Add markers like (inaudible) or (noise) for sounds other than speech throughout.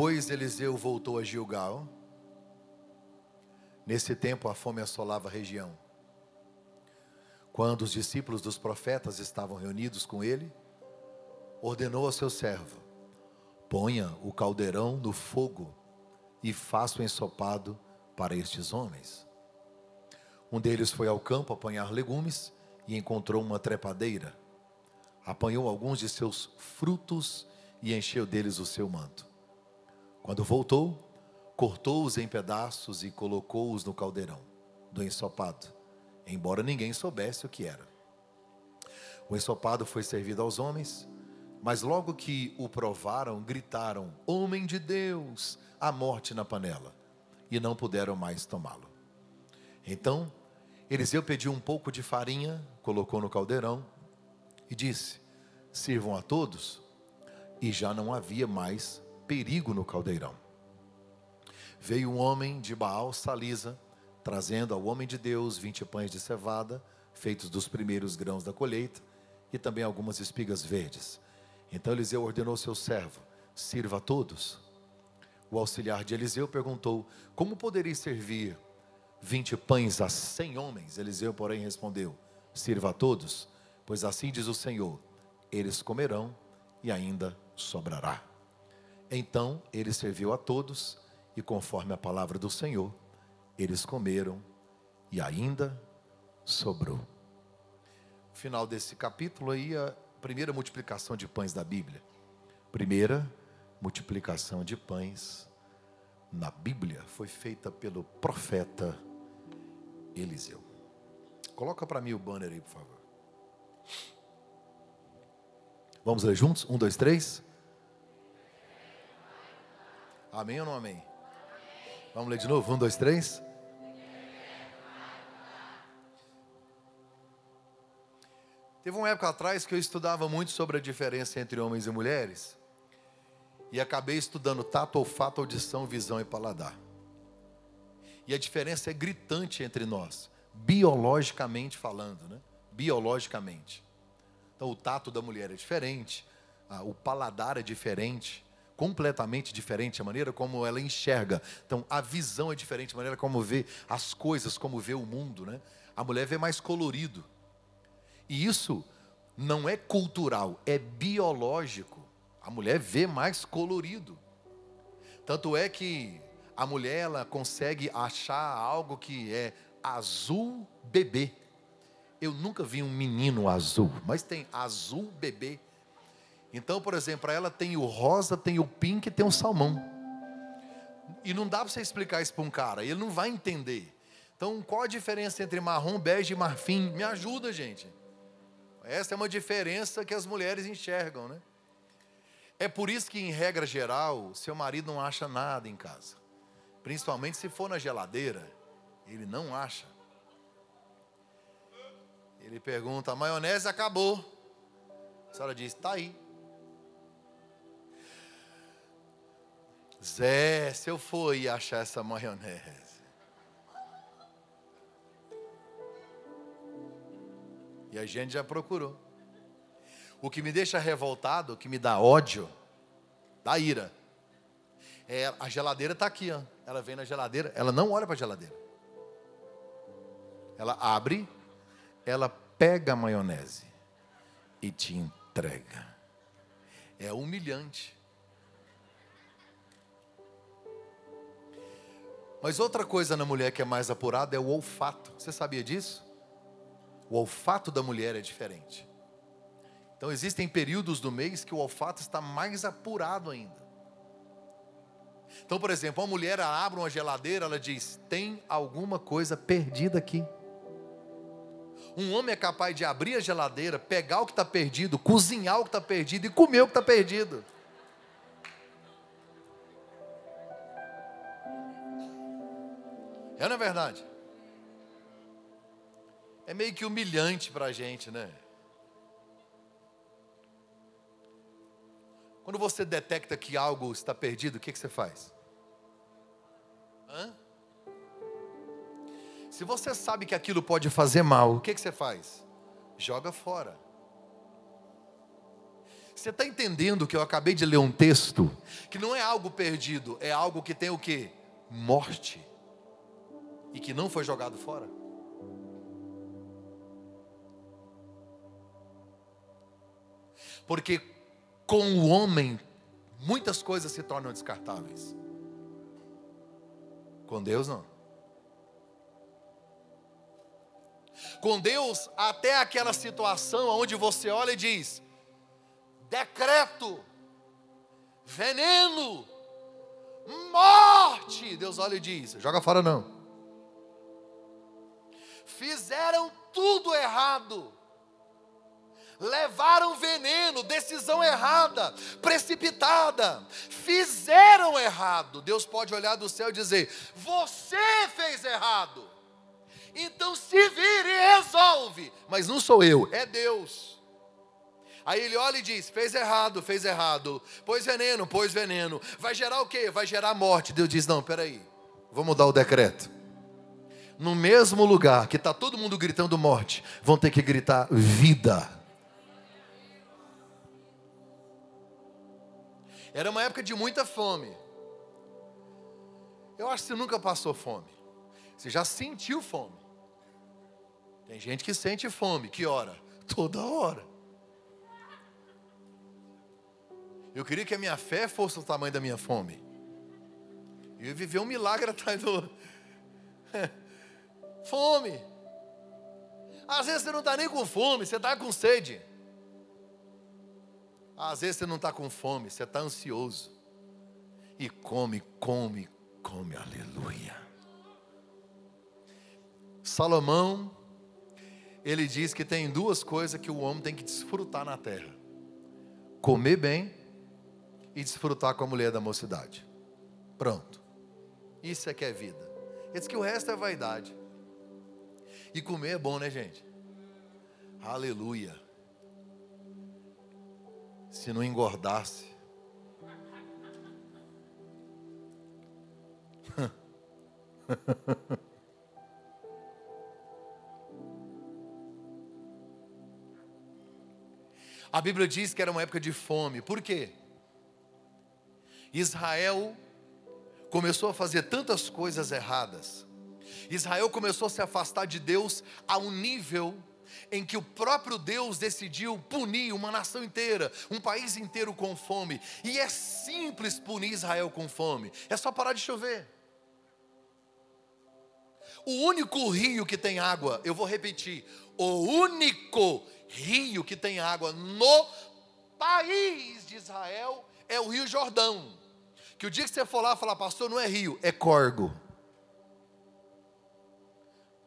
Depois Eliseu voltou a Gilgal. Nesse tempo a fome assolava a região. Quando os discípulos dos profetas estavam reunidos com ele, ordenou ao seu servo: Ponha o caldeirão no fogo e faça o ensopado para estes homens. Um deles foi ao campo apanhar legumes e encontrou uma trepadeira. Apanhou alguns de seus frutos e encheu deles o seu manto. Quando voltou, cortou-os em pedaços e colocou-os no caldeirão do ensopado, embora ninguém soubesse o que era. O ensopado foi servido aos homens, mas logo que o provaram, gritaram: Homem de Deus, a morte na panela, e não puderam mais tomá-lo. Então, Eliseu pediu um pouco de farinha, colocou no caldeirão e disse: Sirvam a todos. E já não havia mais perigo no caldeirão. Veio um homem de Baal Salisa, trazendo ao homem de Deus vinte pães de cevada, feitos dos primeiros grãos da colheita, e também algumas espigas verdes. Então Eliseu ordenou seu servo: sirva a todos. O auxiliar de Eliseu perguntou: Como poderia servir vinte pães a cem homens? Eliseu, porém, respondeu: Sirva a todos, pois assim diz o Senhor: eles comerão e ainda sobrará. Então ele serviu a todos, e conforme a palavra do Senhor, eles comeram e ainda sobrou. Final desse capítulo aí, a primeira multiplicação de pães da Bíblia. Primeira multiplicação de pães na Bíblia foi feita pelo profeta Eliseu. Coloca para mim o banner aí, por favor. Vamos ler juntos? Um, dois, três. Amém ou não amém? Vamos ler de novo? Um, dois, três. Teve uma época atrás que eu estudava muito sobre a diferença entre homens e mulheres. E acabei estudando tato, olfato, audição, visão e paladar. E a diferença é gritante entre nós, biologicamente falando, né? Biologicamente. Então, o tato da mulher é diferente, o paladar é diferente, completamente diferente a maneira como ela enxerga. Então, a visão é diferente, a maneira como vê as coisas, como vê o mundo, né? A mulher vê mais colorido. E isso não é cultural, é biológico. A mulher vê mais colorido. Tanto é que a mulher ela consegue achar algo que é azul bebê. Eu nunca vi um menino azul, mas tem azul bebê. Então, por exemplo, para ela tem o rosa, tem o pink e tem o salmão. E não dá para você explicar isso para um cara, ele não vai entender. Então, qual a diferença entre marrom, bege e marfim? Me ajuda, gente. Essa é uma diferença que as mulheres enxergam, né? É por isso que, em regra geral, seu marido não acha nada em casa. Principalmente se for na geladeira, ele não acha. Ele pergunta: a maionese acabou. A senhora diz: está aí. Zé, se eu for ir achar essa maionese. E a gente já procurou. O que me deixa revoltado, o que me dá ódio, dá ira. É, a geladeira está aqui, ó. ela vem na geladeira, ela não olha para a geladeira. Ela abre, ela pega a maionese e te entrega. É humilhante. Mas outra coisa na mulher que é mais apurada é o olfato. Você sabia disso? O olfato da mulher é diferente. Então existem períodos do mês que o olfato está mais apurado ainda. Então, por exemplo, uma mulher abre uma geladeira, ela diz: tem alguma coisa perdida aqui. Um homem é capaz de abrir a geladeira, pegar o que está perdido, cozinhar o que está perdido e comer o que está perdido. É não é verdade? É meio que humilhante para a gente, né? Quando você detecta que algo está perdido, o que, que você faz? Hã? Se você sabe que aquilo pode fazer mal, o que, que você faz? Joga fora. Você está entendendo que eu acabei de ler um texto que não é algo perdido, é algo que tem o que? Morte. E que não foi jogado fora. Porque com o homem, muitas coisas se tornam descartáveis. Com Deus, não. Com Deus, até aquela situação onde você olha e diz: decreto, veneno, morte. Deus olha e diz: joga fora não. Fizeram tudo errado levaram veneno, decisão errada, precipitada, fizeram errado. Deus pode olhar do céu e dizer: Você fez errado. Então se vire e resolve. Mas não sou eu, é Deus. Aí ele olha e diz: fez errado, fez errado. Pôs veneno, pôs veneno. Vai gerar o quê? Vai gerar morte. Deus diz: não, peraí, vou mudar o decreto. No mesmo lugar que está todo mundo gritando morte, vão ter que gritar vida. Era uma época de muita fome. Eu acho que você nunca passou fome. Você já sentiu fome. Tem gente que sente fome. Que hora? Toda hora. Eu queria que a minha fé fosse o tamanho da minha fome. Eu ia viver um milagre atrás do. (laughs) fome. Às vezes você não está nem com fome, você está com sede. Às vezes você não está com fome, você está ansioso. E come, come, come, aleluia. Salomão, ele diz que tem duas coisas que o homem tem que desfrutar na terra: comer bem e desfrutar com a mulher da mocidade. Pronto. Isso é que é vida. Ele diz que o resto é vaidade. E comer é bom, né, gente? Aleluia se não engordasse. (laughs) A Bíblia diz que era uma época de fome. Por quê? Israel começou a fazer tantas coisas erradas. Israel começou a se afastar de Deus a um nível em que o próprio Deus decidiu punir uma nação inteira, um país inteiro com fome. E é simples punir Israel com fome, é só parar de chover. O único rio que tem água, eu vou repetir, o único rio que tem água no país de Israel é o Rio Jordão. Que o dia que você for lá falar, pastor, não é rio, é corgo.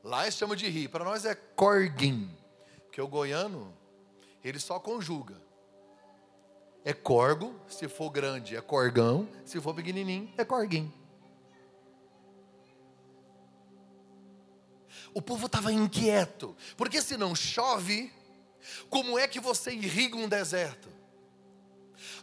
Lá eles chamam de rio, para nós é corguim. Porque o goiano, ele só conjuga. É corgo, se for grande é corgão, se for pequenininho é corguinho. O povo estava inquieto, porque se não chove, como é que você irriga um deserto?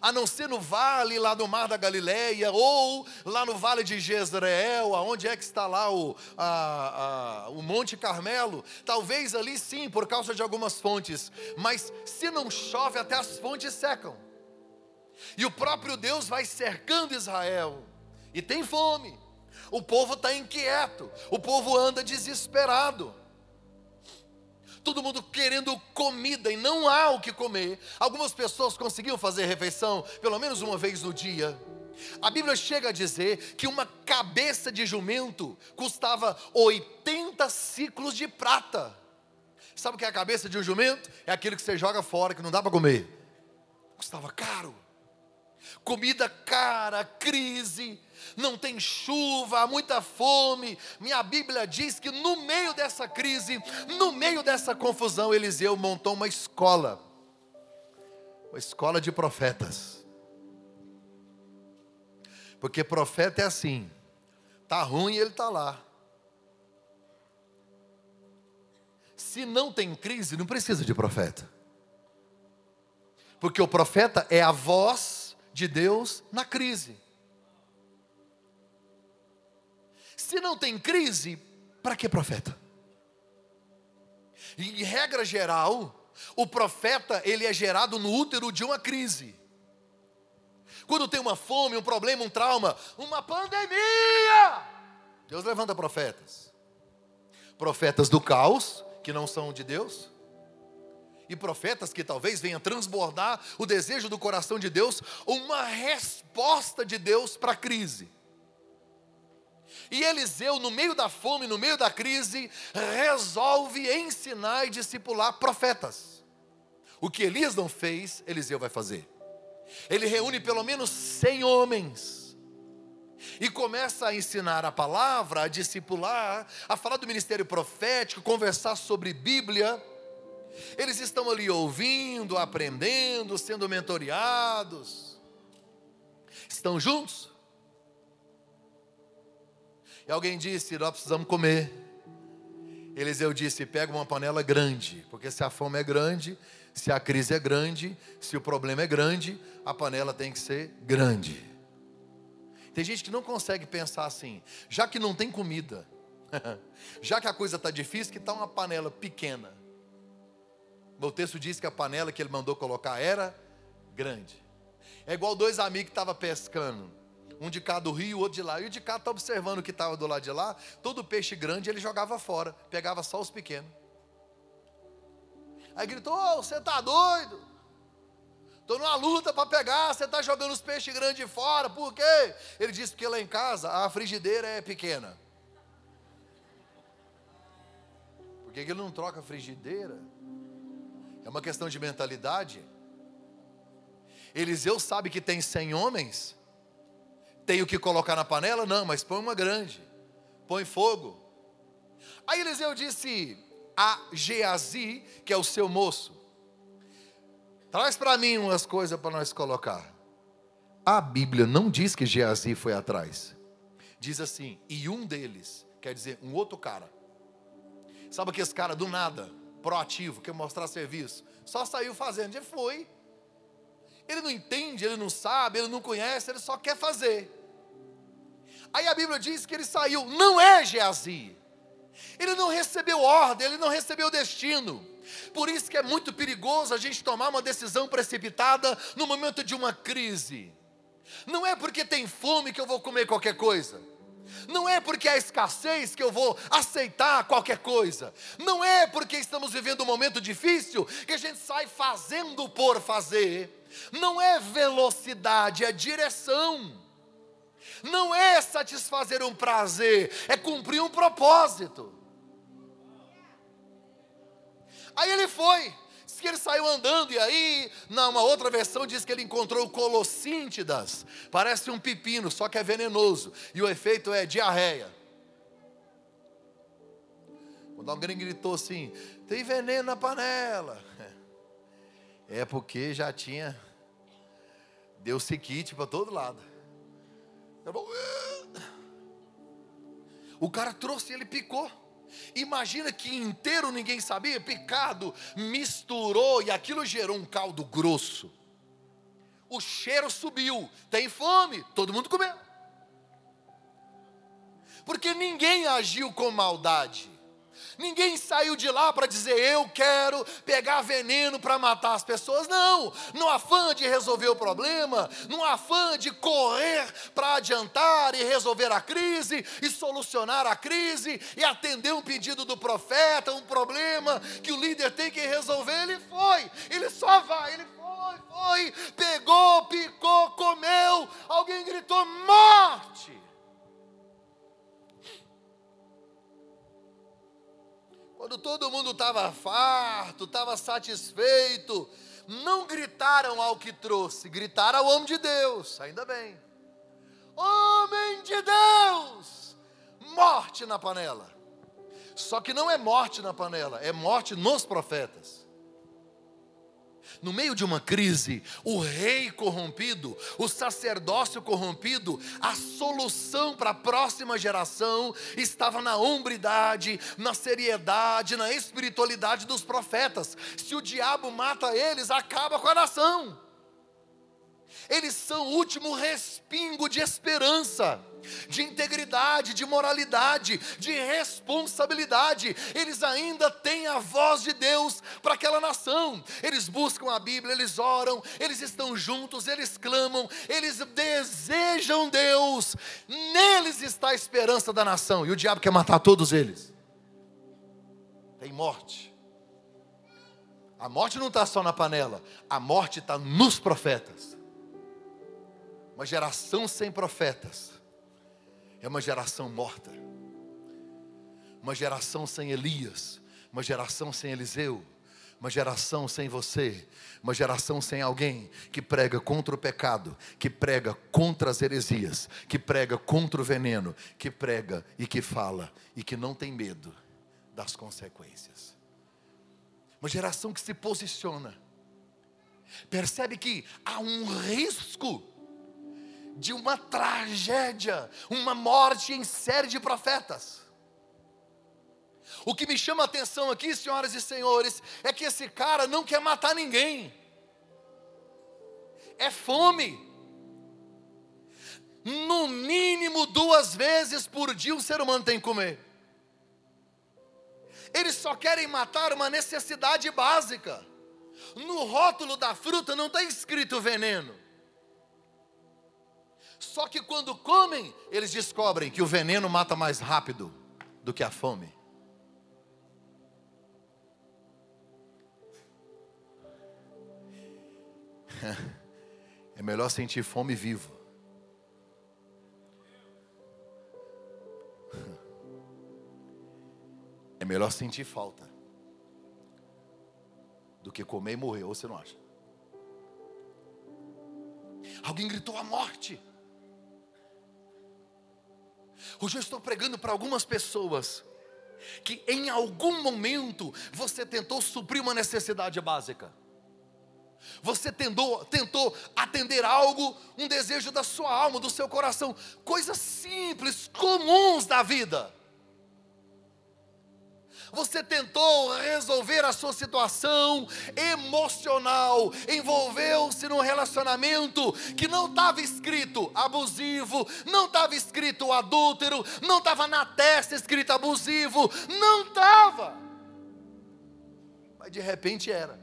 A não ser no vale lá do Mar da Galileia, ou lá no vale de Jezreel, aonde é que está lá o, a, a, o Monte Carmelo. Talvez ali sim, por causa de algumas fontes, mas se não chove, até as fontes secam. E o próprio Deus vai cercando Israel, e tem fome. O povo está inquieto, o povo anda desesperado todo mundo querendo comida e não há o que comer. Algumas pessoas conseguiam fazer refeição pelo menos uma vez no dia. A Bíblia chega a dizer que uma cabeça de jumento custava 80 ciclos de prata. Sabe o que é a cabeça de um jumento? É aquilo que você joga fora, que não dá para comer. Custava caro. Comida cara, crise, não tem chuva, há muita fome. Minha Bíblia diz que no meio dessa crise, no meio dessa confusão, Eliseu montou uma escola, uma escola de profetas. Porque profeta é assim, tá ruim ele tá lá. Se não tem crise, não precisa de profeta. Porque o profeta é a voz de Deus na crise. Se não tem crise, para que profeta? Em regra geral, O profeta, ele é gerado no útero de uma crise. Quando tem uma fome, um problema, um trauma, uma pandemia, Deus levanta profetas. Profetas do caos, que não são de Deus, e profetas que talvez venham transbordar o desejo do coração de Deus, uma resposta de Deus para a crise. E Eliseu, no meio da fome, no meio da crise, resolve ensinar e discipular profetas. O que Elias não fez, Eliseu vai fazer. Ele reúne pelo menos 100 homens e começa a ensinar a palavra, a discipular, a falar do ministério profético, conversar sobre Bíblia. Eles estão ali ouvindo, aprendendo, sendo mentoreados. Estão juntos? E alguém disse: Nós precisamos comer. Eliseu disse: Pega uma panela grande, porque se a fome é grande, se a crise é grande, se o problema é grande, a panela tem que ser grande. Tem gente que não consegue pensar assim, já que não tem comida, (laughs) já que a coisa está difícil, que está uma panela pequena. O texto diz que a panela que ele mandou colocar era grande. É igual dois amigos que estavam pescando um de cá do rio, outro de lá. E o de cá está observando o que estava do lado de lá. Todo peixe grande ele jogava fora, pegava só os pequenos. Aí gritou: oh, Você está doido? Estou numa luta para pegar, você está jogando os peixes grandes fora, por quê? Ele disse: Porque lá em casa a frigideira é pequena. Por que ele não troca a frigideira? É uma questão de mentalidade. Eliseu sabe que tem 100 homens tenho que colocar na panela? Não, mas põe uma grande. Põe fogo. Aí Eliseu disse a Geazi, que é o seu moço: Traz para mim umas coisas para nós colocar. A Bíblia não diz que Geazi foi atrás. Diz assim: e um deles, quer dizer, um outro cara. Sabe que esse cara do nada, proativo, quer mostrar serviço, só saiu fazendo, já foi. Ele não entende, ele não sabe, ele não conhece, ele só quer fazer. Aí a Bíblia diz que ele saiu, não é Geazi. Ele não recebeu ordem, ele não recebeu destino. Por isso que é muito perigoso a gente tomar uma decisão precipitada no momento de uma crise. Não é porque tem fome que eu vou comer qualquer coisa. Não é porque há escassez que eu vou aceitar qualquer coisa. Não é porque estamos vivendo um momento difícil que a gente sai fazendo por fazer. Não é velocidade, é direção. Não é satisfazer um prazer, é cumprir um propósito. Aí ele foi, diz que ele saiu andando, e aí, numa outra versão, diz que ele encontrou colossíntidas. Parece um pepino, só que é venenoso. E o efeito é diarreia. Quando alguém gritou assim: tem veneno na panela. (laughs) É porque já tinha. Deu sequite para todo lado. O cara trouxe e ele picou. Imagina que inteiro ninguém sabia, picado, misturou e aquilo gerou um caldo grosso. O cheiro subiu, tem fome, todo mundo comeu. Porque ninguém agiu com maldade. Ninguém saiu de lá para dizer eu quero pegar veneno para matar as pessoas. Não, no afã de resolver o problema, no afã de correr para adiantar e resolver a crise e solucionar a crise e atender um pedido do profeta, um problema que o líder tem que resolver, ele foi. Ele só vai, ele foi, foi, pegou, picou, comeu. Alguém gritou morte. Quando todo mundo estava farto, estava satisfeito, não gritaram ao que trouxe, gritaram ao homem de Deus, ainda bem. Homem de Deus! Morte na panela. Só que não é morte na panela, é morte nos profetas no meio de uma crise, o rei corrompido, o sacerdócio corrompido, a solução para a próxima geração estava na hombridade, na seriedade, na espiritualidade dos profetas. Se o diabo mata eles, acaba com a nação. Eles são o último respingo de esperança, de integridade, de moralidade, de responsabilidade. Eles ainda têm a voz de Deus para aquela nação. Eles buscam a Bíblia, eles oram, eles estão juntos, eles clamam, eles desejam Deus. Neles está a esperança da nação. E o diabo quer matar todos eles. Tem morte. A morte não está só na panela, a morte está nos profetas. Uma geração sem profetas é uma geração morta. Uma geração sem Elias, uma geração sem Eliseu, uma geração sem você, uma geração sem alguém que prega contra o pecado, que prega contra as heresias, que prega contra o veneno, que prega e que fala e que não tem medo das consequências. Uma geração que se posiciona, percebe que há um risco de uma tragédia, uma morte em série de profetas. O que me chama a atenção aqui, senhoras e senhores, é que esse cara não quer matar ninguém. É fome. No mínimo duas vezes por dia um ser humano tem que comer. Eles só querem matar uma necessidade básica. No rótulo da fruta não está escrito veneno. Só que quando comem, eles descobrem que o veneno mata mais rápido do que a fome. (laughs) É melhor sentir fome vivo. (laughs) É melhor sentir falta do que comer e morrer, ou você não acha? Alguém gritou a morte. Hoje eu estou pregando para algumas pessoas que em algum momento você tentou suprir uma necessidade básica. Você tentou, tentou atender algo, um desejo da sua alma, do seu coração, coisas simples, comuns da vida. Você tentou resolver a sua situação emocional, envolveu-se num relacionamento que não estava escrito abusivo, não estava escrito adúltero, não estava na testa escrito abusivo, não estava. Mas de repente era.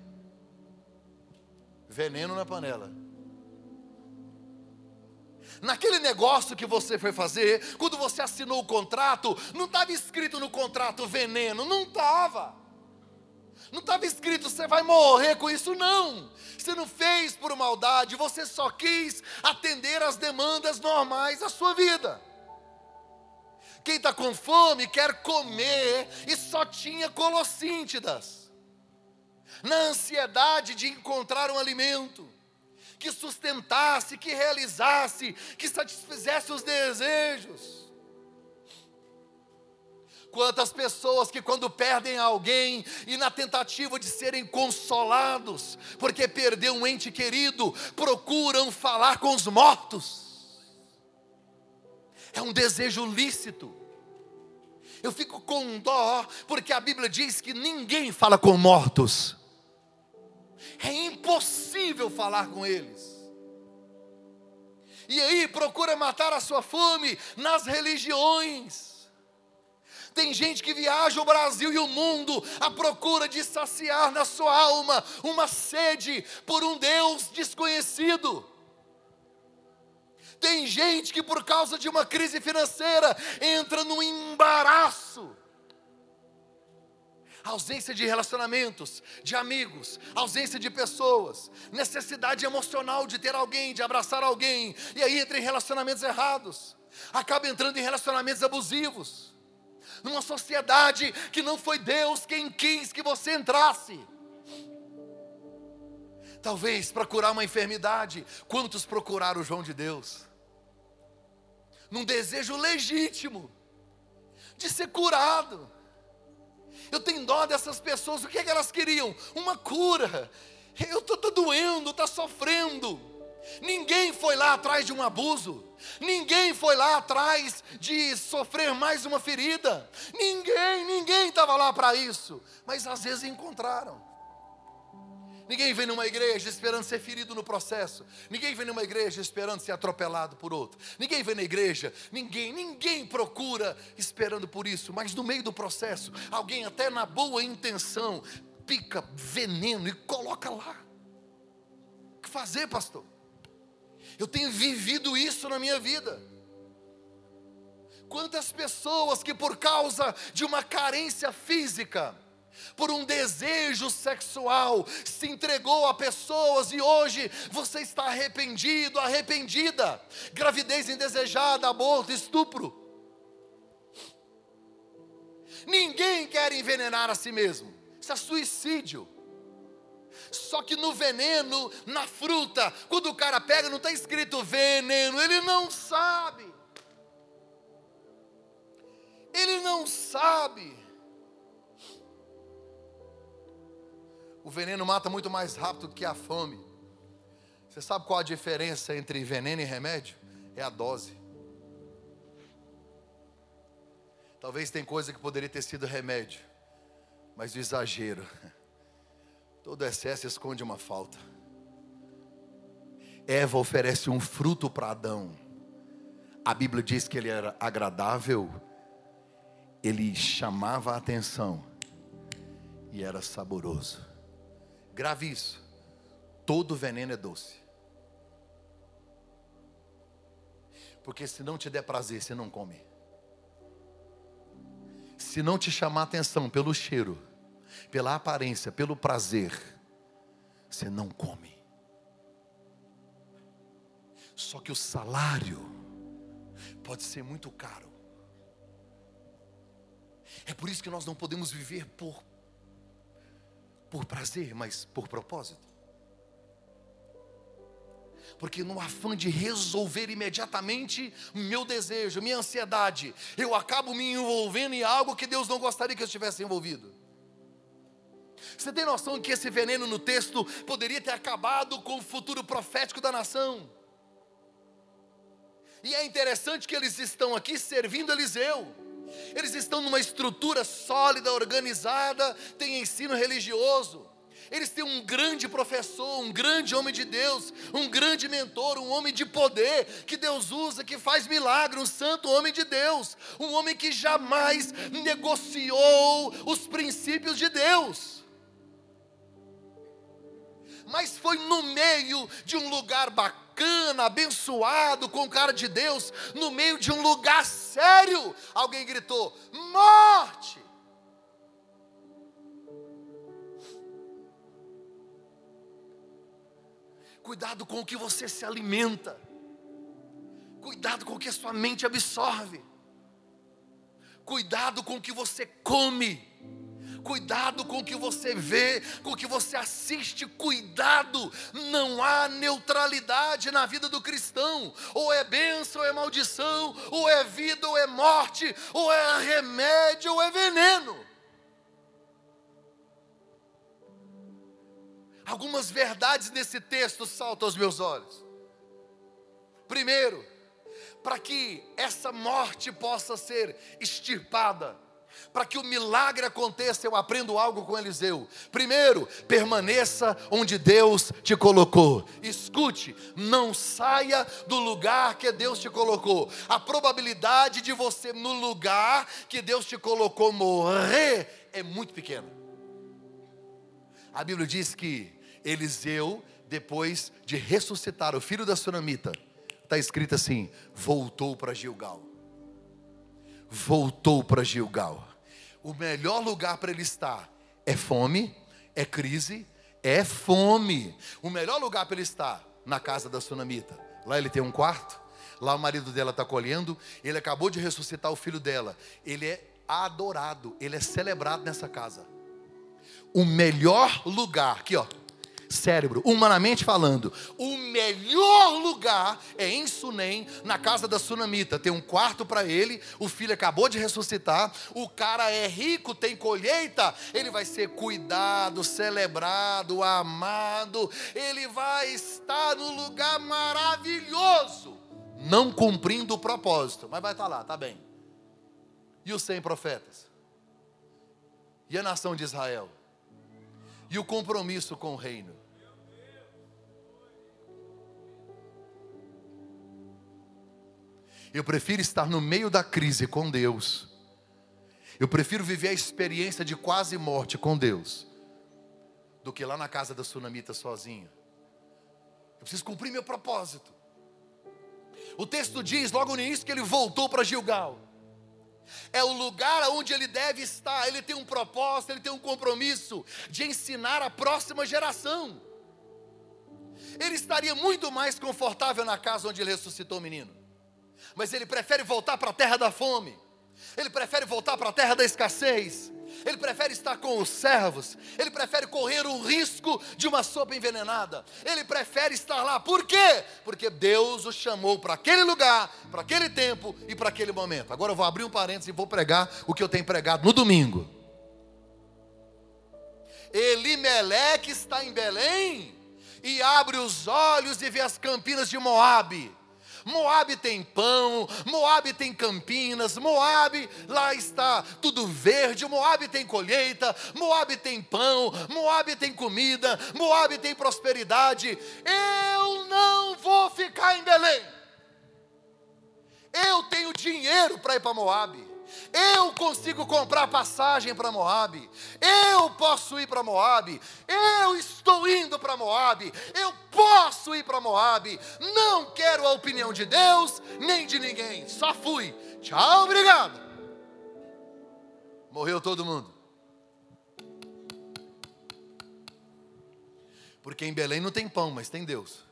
Veneno na panela naquele negócio que você foi fazer, quando você assinou o contrato, não estava escrito no contrato veneno, não estava. Não estava escrito você vai morrer com isso, não. Você não fez por maldade, você só quis atender às demandas normais da sua vida. Quem está com fome quer comer e só tinha colossíntidas. Na ansiedade de encontrar um alimento que sustentasse, que realizasse, que satisfizesse os desejos. Quantas pessoas que, quando perdem alguém e na tentativa de serem consolados, porque perdeu um ente querido, procuram falar com os mortos. É um desejo lícito. Eu fico com dó, porque a Bíblia diz que ninguém fala com mortos. É impossível falar com eles. E aí procura matar a sua fome nas religiões. Tem gente que viaja o Brasil e o mundo à procura de saciar na sua alma uma sede por um Deus desconhecido. Tem gente que, por causa de uma crise financeira, entra num embaraço ausência de relacionamentos, de amigos, ausência de pessoas, necessidade emocional de ter alguém, de abraçar alguém, e aí entra em relacionamentos errados, acaba entrando em relacionamentos abusivos, numa sociedade que não foi Deus quem quis que você entrasse. Talvez para curar uma enfermidade, quantos procuraram o João de Deus? Num desejo legítimo de ser curado eu tenho dó dessas pessoas, o que, é que elas queriam? Uma cura. Eu estou tá doendo, está sofrendo. Ninguém foi lá atrás de um abuso. Ninguém foi lá atrás de sofrer mais uma ferida. Ninguém, ninguém estava lá para isso. Mas às vezes encontraram. Ninguém vem numa igreja esperando ser ferido no processo. Ninguém vem numa igreja esperando ser atropelado por outro. Ninguém vem na igreja, ninguém, ninguém procura esperando por isso. Mas no meio do processo, alguém até na boa intenção pica veneno e coloca lá. O que fazer, pastor? Eu tenho vivido isso na minha vida. Quantas pessoas que por causa de uma carência física, por um desejo sexual, se entregou a pessoas e hoje você está arrependido, arrependida. Gravidez indesejada, aborto, estupro. Ninguém quer envenenar a si mesmo. Isso é suicídio. Só que no veneno, na fruta, quando o cara pega, não está escrito veneno, ele não sabe. Ele não sabe. O veneno mata muito mais rápido do que a fome. Você sabe qual a diferença entre veneno e remédio? É a dose. Talvez tem coisa que poderia ter sido remédio, mas o exagero. (laughs) Todo excesso esconde uma falta. Eva oferece um fruto para Adão. A Bíblia diz que ele era agradável ele chamava a atenção e era saboroso. Grave isso. Todo veneno é doce. Porque se não te der prazer, você não come. Se não te chamar atenção pelo cheiro, pela aparência, pelo prazer, você não come. Só que o salário pode ser muito caro. É por isso que nós não podemos viver por, por prazer, mas por propósito. Porque no afã de resolver imediatamente meu desejo, minha ansiedade, eu acabo me envolvendo em algo que Deus não gostaria que eu estivesse envolvido. Você tem noção que esse veneno no texto poderia ter acabado com o futuro profético da nação? E é interessante que eles estão aqui servindo Eliseu. Eles estão numa estrutura sólida, organizada, tem ensino religioso. Eles têm um grande professor, um grande homem de Deus, um grande mentor, um homem de poder que Deus usa, que faz milagre, um santo homem de Deus, um homem que jamais negociou os princípios de Deus. Mas foi no meio de um lugar bacana abençoado, com cara de Deus, no meio de um lugar sério, alguém gritou: morte! Cuidado com o que você se alimenta. Cuidado com o que a sua mente absorve. Cuidado com o que você come. Cuidado com o que você vê, com o que você assiste, cuidado. Não há neutralidade na vida do cristão. Ou é bênção, ou é maldição, ou é vida, ou é morte, ou é remédio, ou é veneno. Algumas verdades nesse texto saltam aos meus olhos. Primeiro, para que essa morte possa ser extirpada, para que o milagre aconteça, eu aprendo algo com Eliseu. Primeiro, permaneça onde Deus te colocou. Escute, não saia do lugar que Deus te colocou. A probabilidade de você, no lugar que Deus te colocou, morrer é muito pequena. A Bíblia diz que Eliseu, depois de ressuscitar o filho da sunamita, está escrito assim: voltou para Gilgal. Voltou para Gilgal o melhor lugar para ele estar é fome, é crise, é fome. O melhor lugar para ele estar na casa da sunamita. Lá ele tem um quarto, lá o marido dela está colhendo, ele acabou de ressuscitar o filho dela. Ele é adorado, ele é celebrado nessa casa. O melhor lugar, aqui ó, cérebro, humanamente falando, o melhor lugar é em Sunem, na casa da sunamita. Tem um quarto para ele, o filho acabou de ressuscitar, o cara é rico, tem colheita, ele vai ser cuidado, celebrado, amado, ele vai estar no lugar maravilhoso, não cumprindo o propósito, mas vai estar lá, tá bem. E os cem profetas? E a nação de Israel? E o compromisso com o reino. Eu prefiro estar no meio da crise com Deus. Eu prefiro viver a experiência de quase morte com Deus do que lá na casa da sunamita sozinho. Eu preciso cumprir meu propósito. O texto diz logo no início que ele voltou para Gilgal. É o lugar onde ele deve estar. Ele tem um propósito, ele tem um compromisso de ensinar a próxima geração. Ele estaria muito mais confortável na casa onde ele ressuscitou o menino mas ele prefere voltar para a terra da fome, ele prefere voltar para a terra da escassez, ele prefere estar com os servos, ele prefere correr o risco de uma sopa envenenada, ele prefere estar lá, por quê? Porque Deus o chamou para aquele lugar, para aquele tempo e para aquele momento. Agora eu vou abrir um parênteses e vou pregar o que eu tenho pregado no domingo. Elimeleque está em Belém e abre os olhos e vê as campinas de Moabe Moabe tem pão, Moabe tem campinas, Moabe lá está tudo verde, Moabe tem colheita, Moabe tem pão, Moabe tem comida, Moabe tem prosperidade. Eu não vou ficar em Belém. Eu tenho dinheiro para ir para Moabe. Eu consigo comprar passagem para Moabe. Eu posso ir para Moabe. Eu estou indo para Moabe. Eu posso ir para Moabe. Não quero a opinião de Deus nem de ninguém. Só fui. Tchau, obrigado. Morreu todo mundo. Porque em Belém não tem pão, mas tem Deus.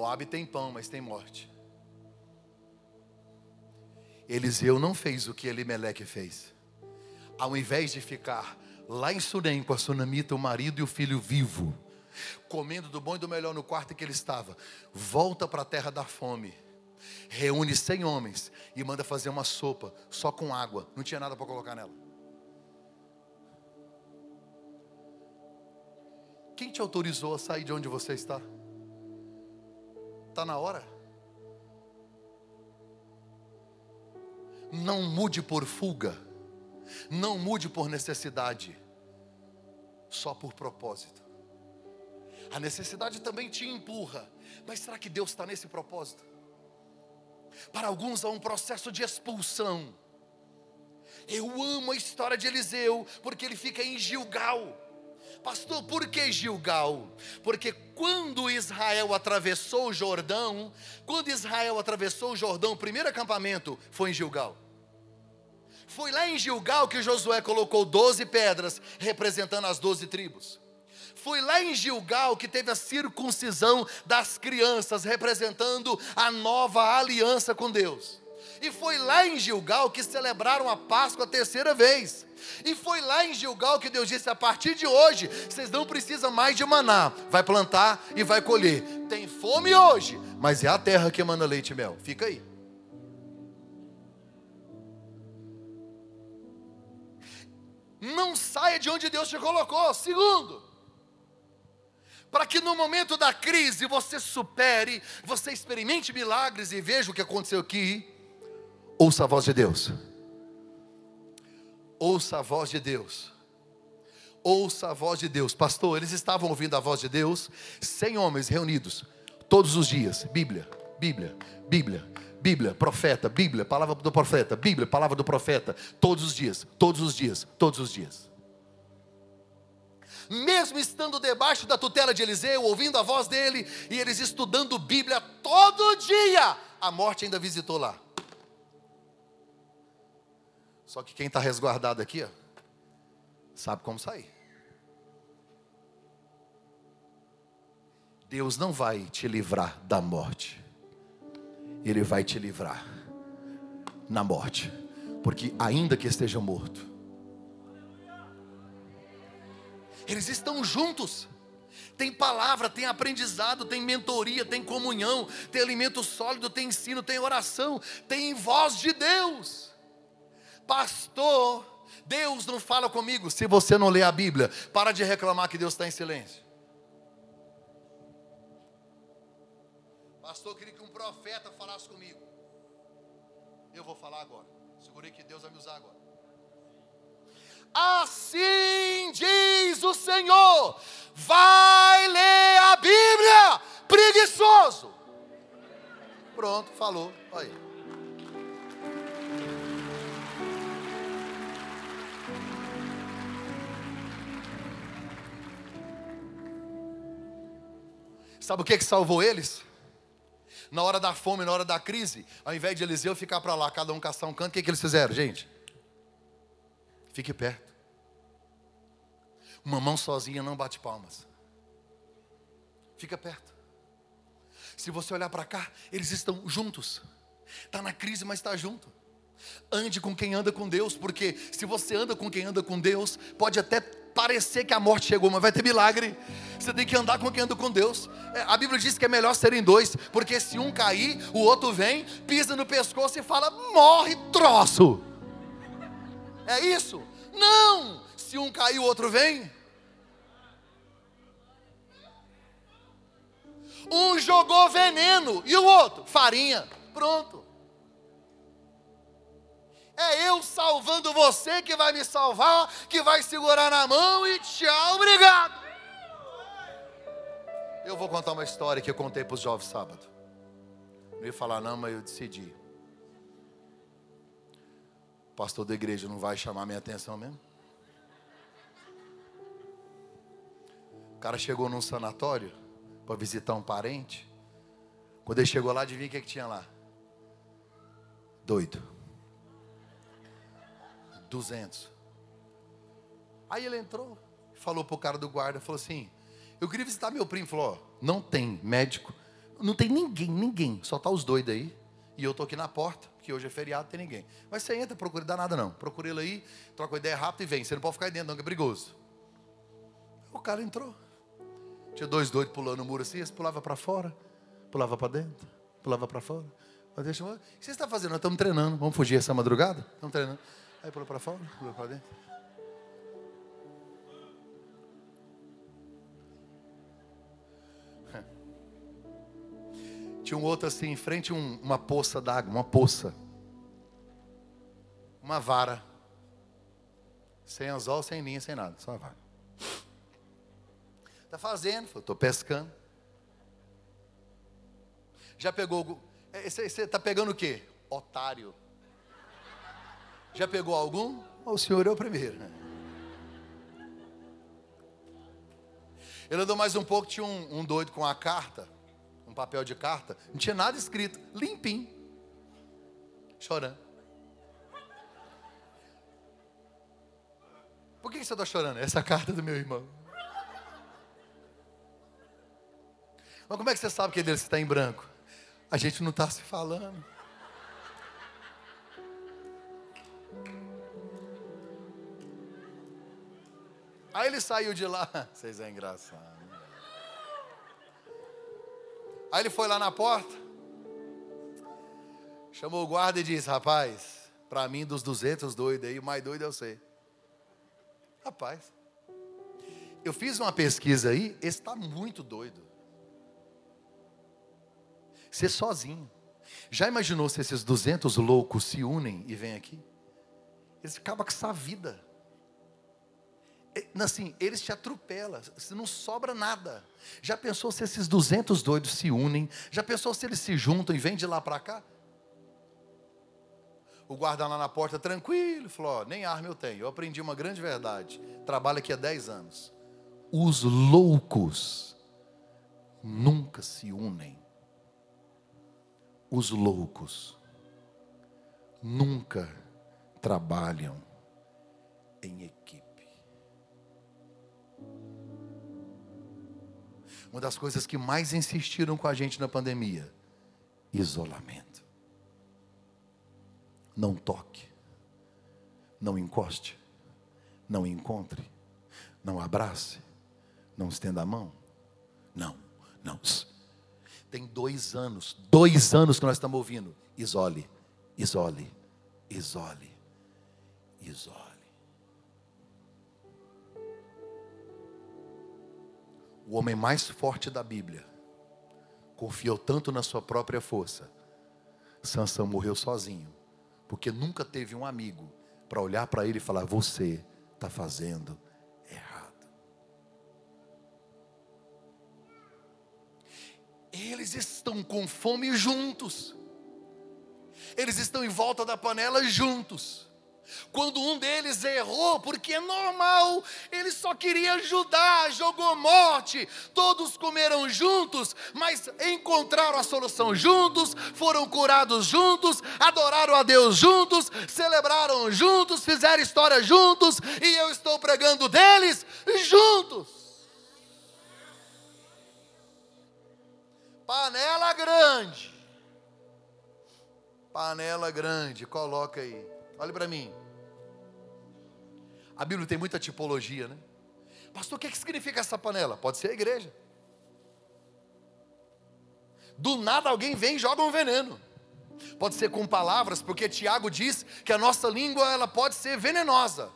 Moab tem pão, mas tem morte. Eliseu não fez o que Elimeleque fez. Ao invés de ficar lá em Sunem com a sunamita, o marido e o filho vivo, comendo do bom e do melhor no quarto em que ele estava, volta para a terra da fome, reúne cem homens e manda fazer uma sopa só com água, não tinha nada para colocar nela. Quem te autorizou a sair de onde você está? Está na hora. Não mude por fuga, não mude por necessidade, só por propósito. A necessidade também te empurra, mas será que Deus está nesse propósito? Para alguns há um processo de expulsão. Eu amo a história de Eliseu, porque ele fica em Gilgal. Pastor, por que Gilgal? Porque quando Israel atravessou o Jordão, quando Israel atravessou o Jordão, o primeiro acampamento foi em Gilgal. Foi lá em Gilgal que Josué colocou doze pedras representando as doze tribos. Foi lá em Gilgal que teve a circuncisão das crianças, representando a nova aliança com Deus. E foi lá em Gilgal que celebraram a Páscoa a terceira vez. E foi lá em Gilgal que Deus disse: a partir de hoje, vocês não precisam mais de maná, vai plantar e vai colher. Tem fome hoje, mas é a terra que emana leite e mel. Fica aí. Não saia de onde Deus te colocou. Segundo, para que no momento da crise você supere, você experimente milagres e veja o que aconteceu aqui. Ouça a voz de Deus. Ouça a voz de Deus. Ouça a voz de Deus. Pastor, eles estavam ouvindo a voz de Deus, cem homens reunidos, todos os dias. Bíblia, Bíblia, Bíblia, Bíblia, profeta, Bíblia, palavra do profeta, Bíblia, palavra do profeta, todos os dias, todos os dias, todos os dias. Mesmo estando debaixo da tutela de Eliseu, ouvindo a voz dele, e eles estudando Bíblia todo dia, a morte ainda visitou lá. Só que quem está resguardado aqui, ó, sabe como sair. Deus não vai te livrar da morte, Ele vai te livrar na morte, porque ainda que esteja morto, eles estão juntos. Tem palavra, tem aprendizado, tem mentoria, tem comunhão, tem alimento sólido, tem ensino, tem oração, tem voz de Deus. Pastor, Deus não fala comigo se você não lê a Bíblia. Para de reclamar que Deus está em silêncio. Pastor, eu queria que um profeta falasse comigo. Eu vou falar agora. Segurei que Deus vai me usar agora. Assim diz o Senhor: vai ler a Bíblia, preguiçoso. Pronto, falou. Aí. Sabe o que, que salvou eles? Na hora da fome, na hora da crise, ao invés de Eliseu ficar para lá, cada um caçar um canto, o que, que eles fizeram, gente? Fique perto. Uma mão sozinha não bate palmas. Fica perto. Se você olhar para cá, eles estão juntos. Está na crise, mas está junto. Ande com quem anda com Deus, porque se você anda com quem anda com Deus, pode até parecer que a morte chegou, mas vai ter milagre. Você tem que andar com quem anda com Deus. É, a Bíblia diz que é melhor serem dois, porque se um cair, o outro vem, pisa no pescoço e fala: morre, troço. É isso? Não! Se um cair, o outro vem. Um jogou veneno e o outro farinha. Pronto. É eu salvando você que vai me salvar, que vai segurar na mão e tchau, obrigado. Eu vou contar uma história que eu contei para os jovens sábado. Não ia falar não, mas eu decidi. O pastor da igreja não vai chamar minha atenção mesmo? O cara chegou num sanatório para visitar um parente. Quando ele chegou lá, adivinha o que, é que tinha lá? Doido. 200. Aí ele entrou, falou pro cara do guarda, falou assim: Eu queria visitar meu primo. Falou: ó, Não tem médico, não tem ninguém, ninguém, só tá os doidos aí. E eu tô aqui na porta, que hoje é feriado, tem ninguém. Mas você entra, procura dar nada não. Procura ele aí, troca uma ideia rápida e vem. Você não pode ficar aí dentro, não, que é perigoso. O cara entrou. Tinha dois doidos pulando no muro assim, eles pulavam para fora, pulava para dentro, pulava para fora. O que você está fazendo? Nós estamos treinando. Vamos fugir essa madrugada? Estamos treinando. Aí pulou para fora, pulou para dentro. Tinha um outro assim, em frente um, uma poça d'água, uma poça. Uma vara. Sem anzol, sem linha, sem nada, só uma vara. Está fazendo, estou pescando. Já pegou. Você está pegando o quê? Otário. Já pegou algum? O senhor é o primeiro. Ele andou mais um pouco, tinha um, um doido com a carta, um papel de carta, não tinha nada escrito, limpinho, chorando. Por que você está chorando? Essa carta é do meu irmão. Mas como é que você sabe que ele está em branco? A gente não está se falando. Aí ele saiu de lá. (laughs) Vocês é engraçado. Aí ele foi lá na porta. Chamou o guarda e disse: Rapaz, para mim dos 200 doidos aí, o mais doido é você. Rapaz, eu fiz uma pesquisa aí, esse está muito doido. Ser sozinho. Já imaginou se esses 200 loucos se unem e vêm aqui? Eles acabam com essa vida. É, assim, eles te atropelam, não sobra nada. Já pensou se esses 200 doidos se unem? Já pensou se eles se juntam e vêm de lá para cá? O guarda lá na porta, tranquilo, falou: ó, nem arma eu tenho. Eu aprendi uma grande verdade. Trabalho aqui há 10 anos. Os loucos nunca se unem. Os loucos nunca trabalham em equipe. Uma das coisas que mais insistiram com a gente na pandemia: isolamento. Não toque, não encoste, não encontre, não abrace, não estenda a mão. Não, não. Tem dois anos, dois anos que nós estamos ouvindo. Isole, isole, isole, isole. O homem mais forte da Bíblia confiou tanto na sua própria força. Sansão morreu sozinho, Porque nunca teve um amigo para olhar para ele e falar: Você está fazendo errado. Eles estão com fome juntos. Eles estão em volta da panela juntos. Quando um deles errou, porque é normal, ele só queria ajudar, jogou morte. Todos comeram juntos, mas encontraram a solução juntos, foram curados juntos, adoraram a Deus juntos, celebraram juntos, fizeram história juntos, e eu estou pregando deles juntos. Panela grande. Panela grande, coloca aí. Olha para mim. A Bíblia tem muita tipologia, né? Pastor, o que, é que significa essa panela? Pode ser a igreja. Do nada alguém vem e joga um veneno. Pode ser com palavras, porque Tiago diz que a nossa língua ela pode ser venenosa.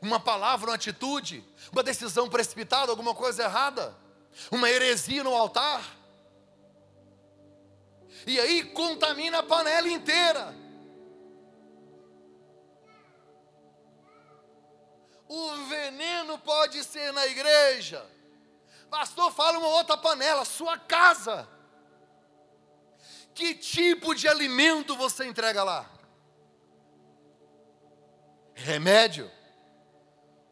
Uma palavra, uma atitude, uma decisão precipitada, alguma coisa errada, uma heresia no altar. E aí contamina a panela inteira. O veneno pode ser na igreja. Pastor, fala uma outra panela, sua casa. Que tipo de alimento você entrega lá? Remédio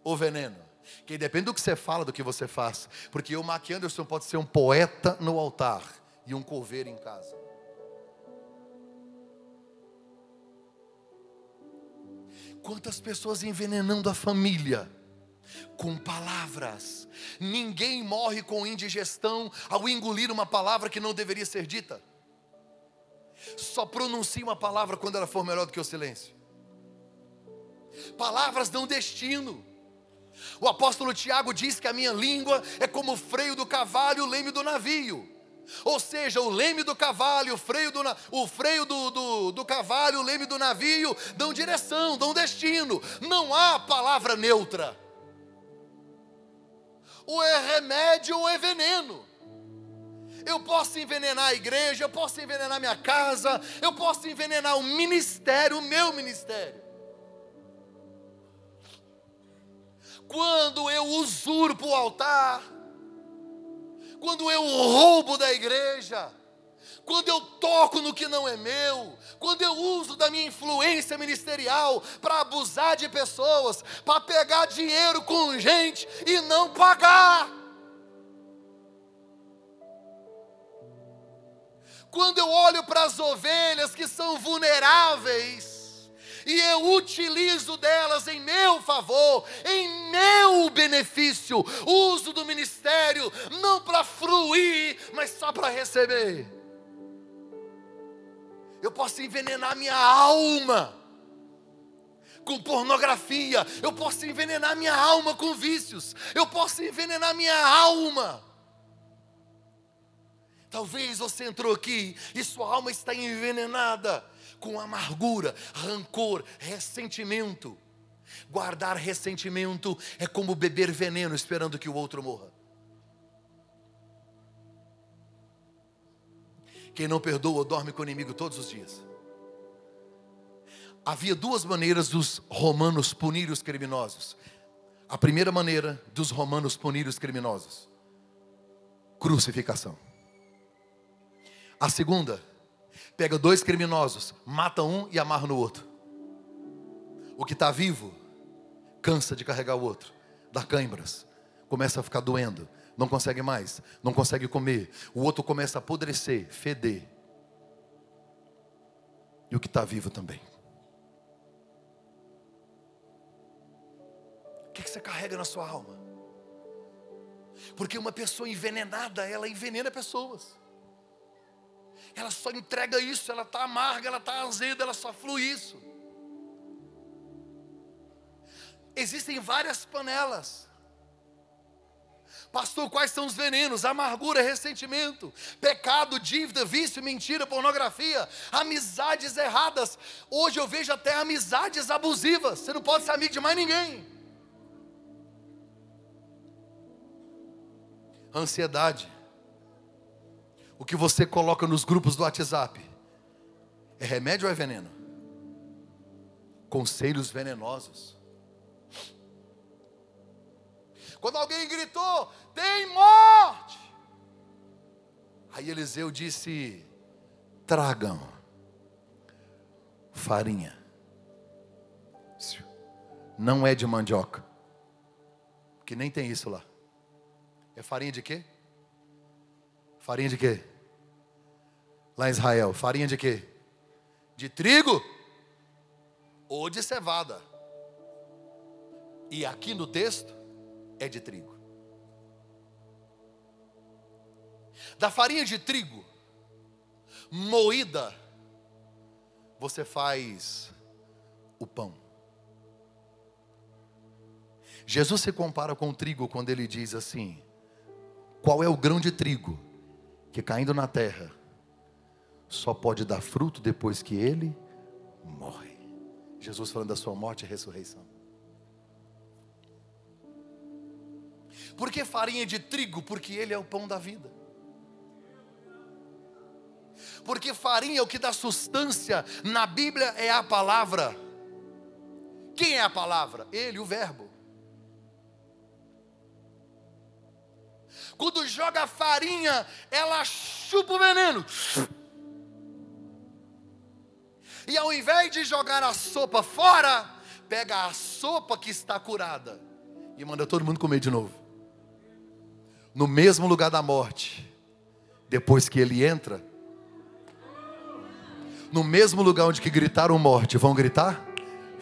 ou veneno? Que depende do que você fala, do que você faz. Porque o Mac Anderson pode ser um poeta no altar e um coveiro em casa. Quantas pessoas envenenando a família com palavras. Ninguém morre com indigestão ao engolir uma palavra que não deveria ser dita. Só pronuncie uma palavra quando ela for melhor do que o silêncio. Palavras dão destino. O apóstolo Tiago diz que a minha língua é como o freio do cavalo e o leme do navio. Ou seja, o leme do cavalo, o freio do, o freio do, do, do cavalo, o leme do navio dão direção, dão destino. Não há palavra neutra. Ou é remédio ou é veneno. Eu posso envenenar a igreja, eu posso envenenar minha casa, eu posso envenenar o ministério, o meu ministério. Quando eu usurpo o altar, quando eu roubo da igreja, quando eu toco no que não é meu, quando eu uso da minha influência ministerial para abusar de pessoas, para pegar dinheiro com gente e não pagar. Quando eu olho para as ovelhas que são vulneráveis, e eu utilizo delas em meu favor, em meu benefício. Uso do ministério não para fruir, mas só para receber. Eu posso envenenar minha alma com pornografia, eu posso envenenar minha alma com vícios, eu posso envenenar minha alma. Talvez você entrou aqui e sua alma está envenenada com amargura, rancor, ressentimento. Guardar ressentimento é como beber veneno esperando que o outro morra. Quem não perdoa dorme com o inimigo todos os dias. Havia duas maneiras dos romanos punir os criminosos. A primeira maneira dos romanos punir os criminosos: crucificação. A segunda, Pega dois criminosos, mata um e amarra no outro. O que está vivo cansa de carregar o outro, dá câimbras, começa a ficar doendo, não consegue mais, não consegue comer. O outro começa a apodrecer, feder. E o que está vivo também. O que, que você carrega na sua alma? Porque uma pessoa envenenada, ela envenena pessoas ela só entrega isso, ela está amarga, ela está azeda, ela só flui isso. Existem várias panelas. Pastor, quais são os venenos? Amargura, ressentimento, pecado, dívida, vício, mentira, pornografia, amizades erradas. Hoje eu vejo até amizades abusivas. Você não pode ser amigo de mais ninguém. Ansiedade o que você coloca nos grupos do WhatsApp é remédio ou é veneno? conselhos venenosos. Quando alguém gritou: tem morte! Aí Eliseu disse: tragam farinha. Não é de mandioca, que nem tem isso lá. É farinha de quê? Farinha de quê? Lá em Israel, farinha de quê? De trigo ou de cevada. E aqui no texto é de trigo. Da farinha de trigo moída, você faz o pão. Jesus se compara com o trigo quando ele diz assim: qual é o grão de trigo que caindo na terra só pode dar fruto depois que ele morre? Jesus falando da sua morte e ressurreição. Por que farinha de trigo? Porque ele é o pão da vida. Porque farinha, é o que dá sustância na Bíblia é a palavra. Quem é a palavra? Ele, o Verbo. Quando joga farinha, ela chupa o veneno. E ao invés de jogar a sopa fora, pega a sopa que está curada e manda todo mundo comer de novo. No mesmo lugar da morte. Depois que ele entra, no mesmo lugar onde que gritaram morte, vão gritar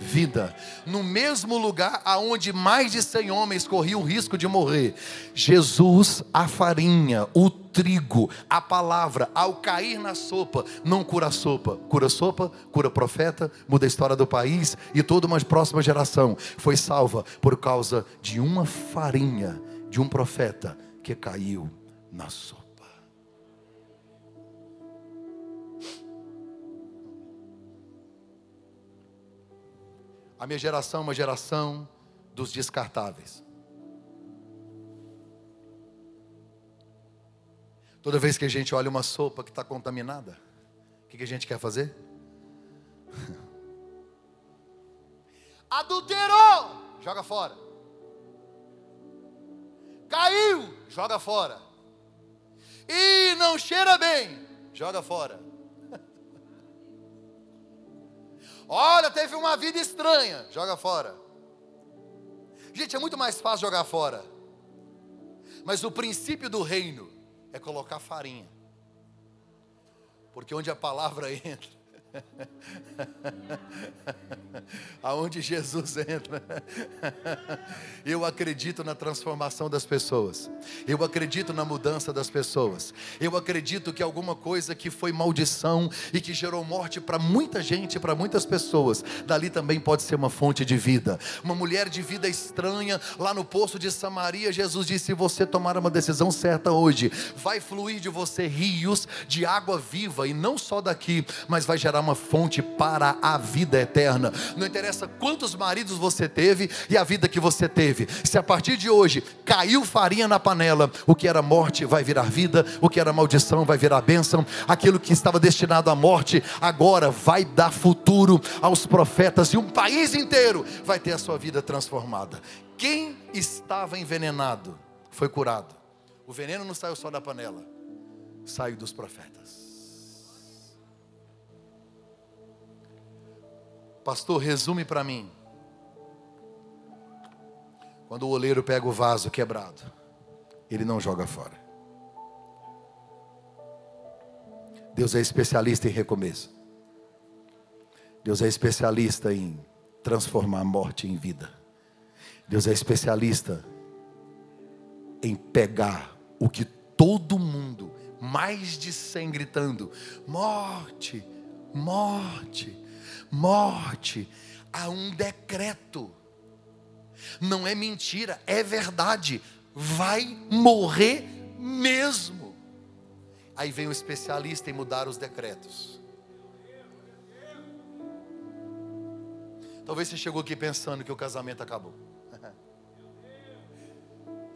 vida. No mesmo lugar aonde mais de cem homens corriam o risco de morrer, Jesus, a farinha, o trigo, a palavra, ao cair na sopa, não cura a sopa, cura a sopa, cura profeta, muda a história do país e toda uma próxima geração foi salva por causa de uma farinha de um profeta que caiu na sopa. A minha geração é uma geração dos descartáveis. Toda vez que a gente olha uma sopa que está contaminada, o que, que a gente quer fazer? (laughs) Adulterou, joga fora. Caiu, joga fora. E não cheira bem, joga fora. Olha, teve uma vida estranha, joga fora. Gente, é muito mais fácil jogar fora. Mas o princípio do reino é colocar farinha. Porque onde a palavra (laughs) entra, (laughs) Aonde Jesus entra, (laughs) eu acredito na transformação das pessoas, eu acredito na mudança das pessoas, eu acredito que alguma coisa que foi maldição e que gerou morte para muita gente, para muitas pessoas, dali também pode ser uma fonte de vida. Uma mulher de vida estranha, lá no poço de Samaria, Jesus disse: se você tomar uma decisão certa hoje, vai fluir de você rios de água viva, e não só daqui, mas vai gerar uma fonte para a vida eterna. Não interessa quantos maridos você teve e a vida que você teve. Se a partir de hoje caiu farinha na panela, o que era morte vai virar vida, o que era maldição vai virar bênção, aquilo que estava destinado à morte agora vai dar futuro aos profetas e um país inteiro vai ter a sua vida transformada. Quem estava envenenado foi curado. O veneno não saiu só da panela, saiu dos profetas. Pastor, resume para mim. Quando o oleiro pega o vaso quebrado, ele não joga fora. Deus é especialista em recomeço. Deus é especialista em transformar a morte em vida. Deus é especialista em pegar o que todo mundo, mais de cem gritando: morte, morte, morte, há um decreto. Não é mentira, é verdade. Vai morrer mesmo. Aí vem o especialista em mudar os decretos. Talvez você chegou aqui pensando que o casamento acabou. (laughs)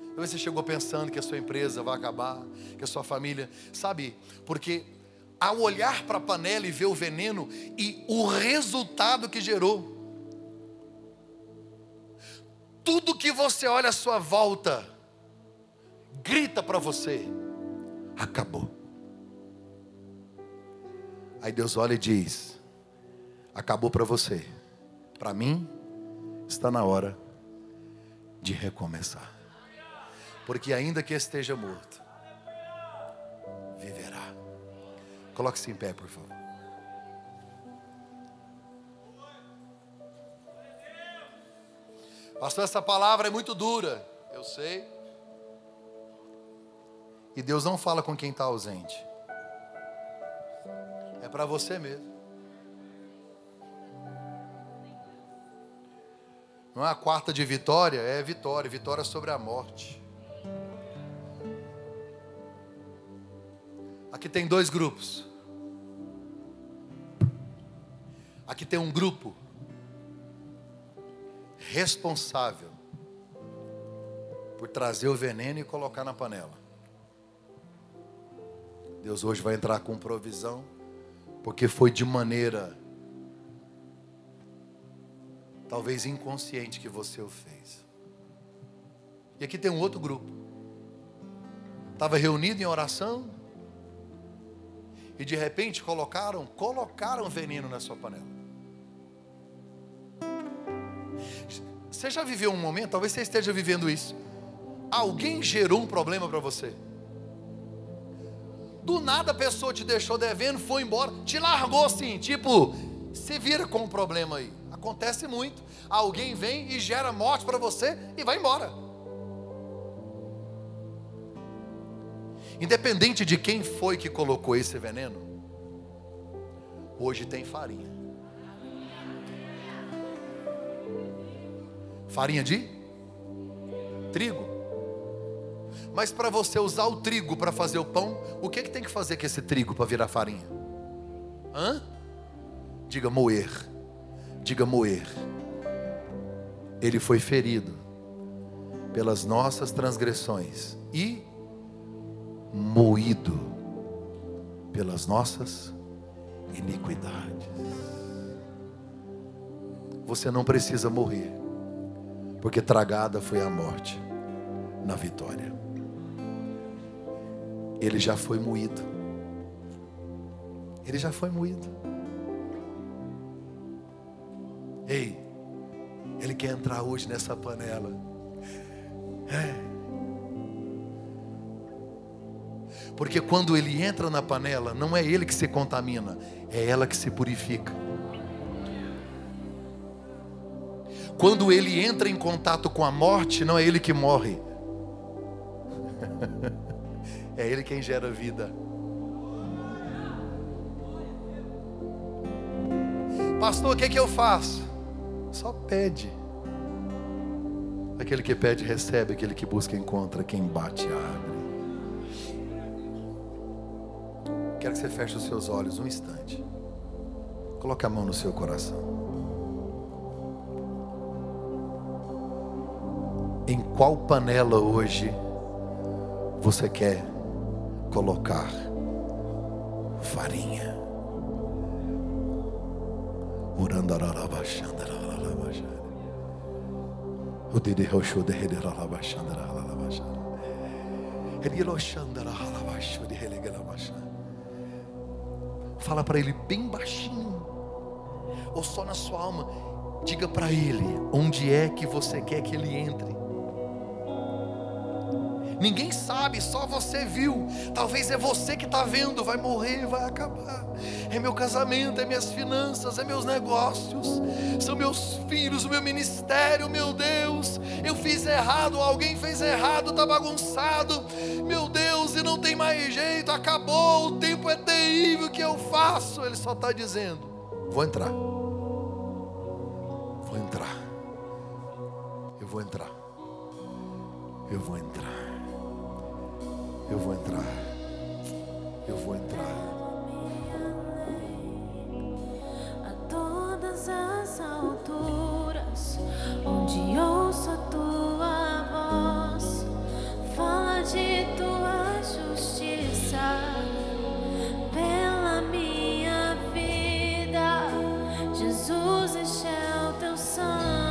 Talvez você chegou pensando que a sua empresa vai acabar, que a sua família, sabe? Porque ao olhar para a panela e ver o veneno e o resultado que gerou. tudo que você olha à sua volta grita para você: acabou. Aí Deus olha e diz: acabou para você. Para mim, está na hora de recomeçar. Porque ainda que esteja morto, Coloque-se em pé, por favor. Pastor, essa palavra é muito dura. Eu sei. E Deus não fala com quem está ausente. É para você mesmo. Não é a quarta de vitória, é vitória, vitória sobre a morte. Aqui tem dois grupos. Aqui tem um grupo responsável por trazer o veneno e colocar na panela. Deus hoje vai entrar com provisão, porque foi de maneira talvez inconsciente que você o fez. E aqui tem um outro grupo. Estava reunido em oração e de repente colocaram, colocaram veneno na sua panela. Você já viveu um momento, talvez você esteja vivendo isso. Alguém gerou um problema para você. Do nada a pessoa te deixou devendo, foi embora, te largou assim, tipo, se vira com um problema aí. Acontece muito. Alguém vem e gera morte para você e vai embora. Independente de quem foi que colocou esse veneno, hoje tem farinha. Farinha de trigo. Mas para você usar o trigo para fazer o pão, o que, que tem que fazer com esse trigo para virar farinha? Hã? Diga moer. Diga moer. Ele foi ferido pelas nossas transgressões e moído pelas nossas iniquidades. Você não precisa morrer porque tragada foi a morte na vitória. Ele já foi moído. Ele já foi moído. Ei, ele quer entrar hoje nessa panela. É. Porque quando ele entra na panela, não é ele que se contamina, é ela que se purifica. Quando ele entra em contato com a morte, não é ele que morre, (laughs) é ele quem gera vida. Pastor, o que, é que eu faço? Só pede. Aquele que pede, recebe. Aquele que busca, encontra. Quem bate, abre. Quero que você feche os seus olhos um instante. Coloque a mão no seu coração. Em qual panela hoje você quer colocar farinha? Fala para ele bem baixinho, ou só na sua alma. Diga para ele onde é que você quer que ele entre. Ninguém sabe, só você viu. Talvez é você que está vendo, vai morrer, vai acabar. É meu casamento, é minhas finanças, é meus negócios, são meus filhos, o meu ministério, meu Deus. Eu fiz errado, alguém fez errado, está bagunçado. Meu Deus, e não tem mais jeito, acabou, o tempo é terrível, o que eu faço? Ele só está dizendo: vou entrar. Vou entrar. Eu vou entrar. Eu vou entrar. Eu vou entrar. Eu vou entrar. A todas as alturas, onde ouço a tua voz, fala de tua justiça pela minha vida. Jesus, enche o teu sangue.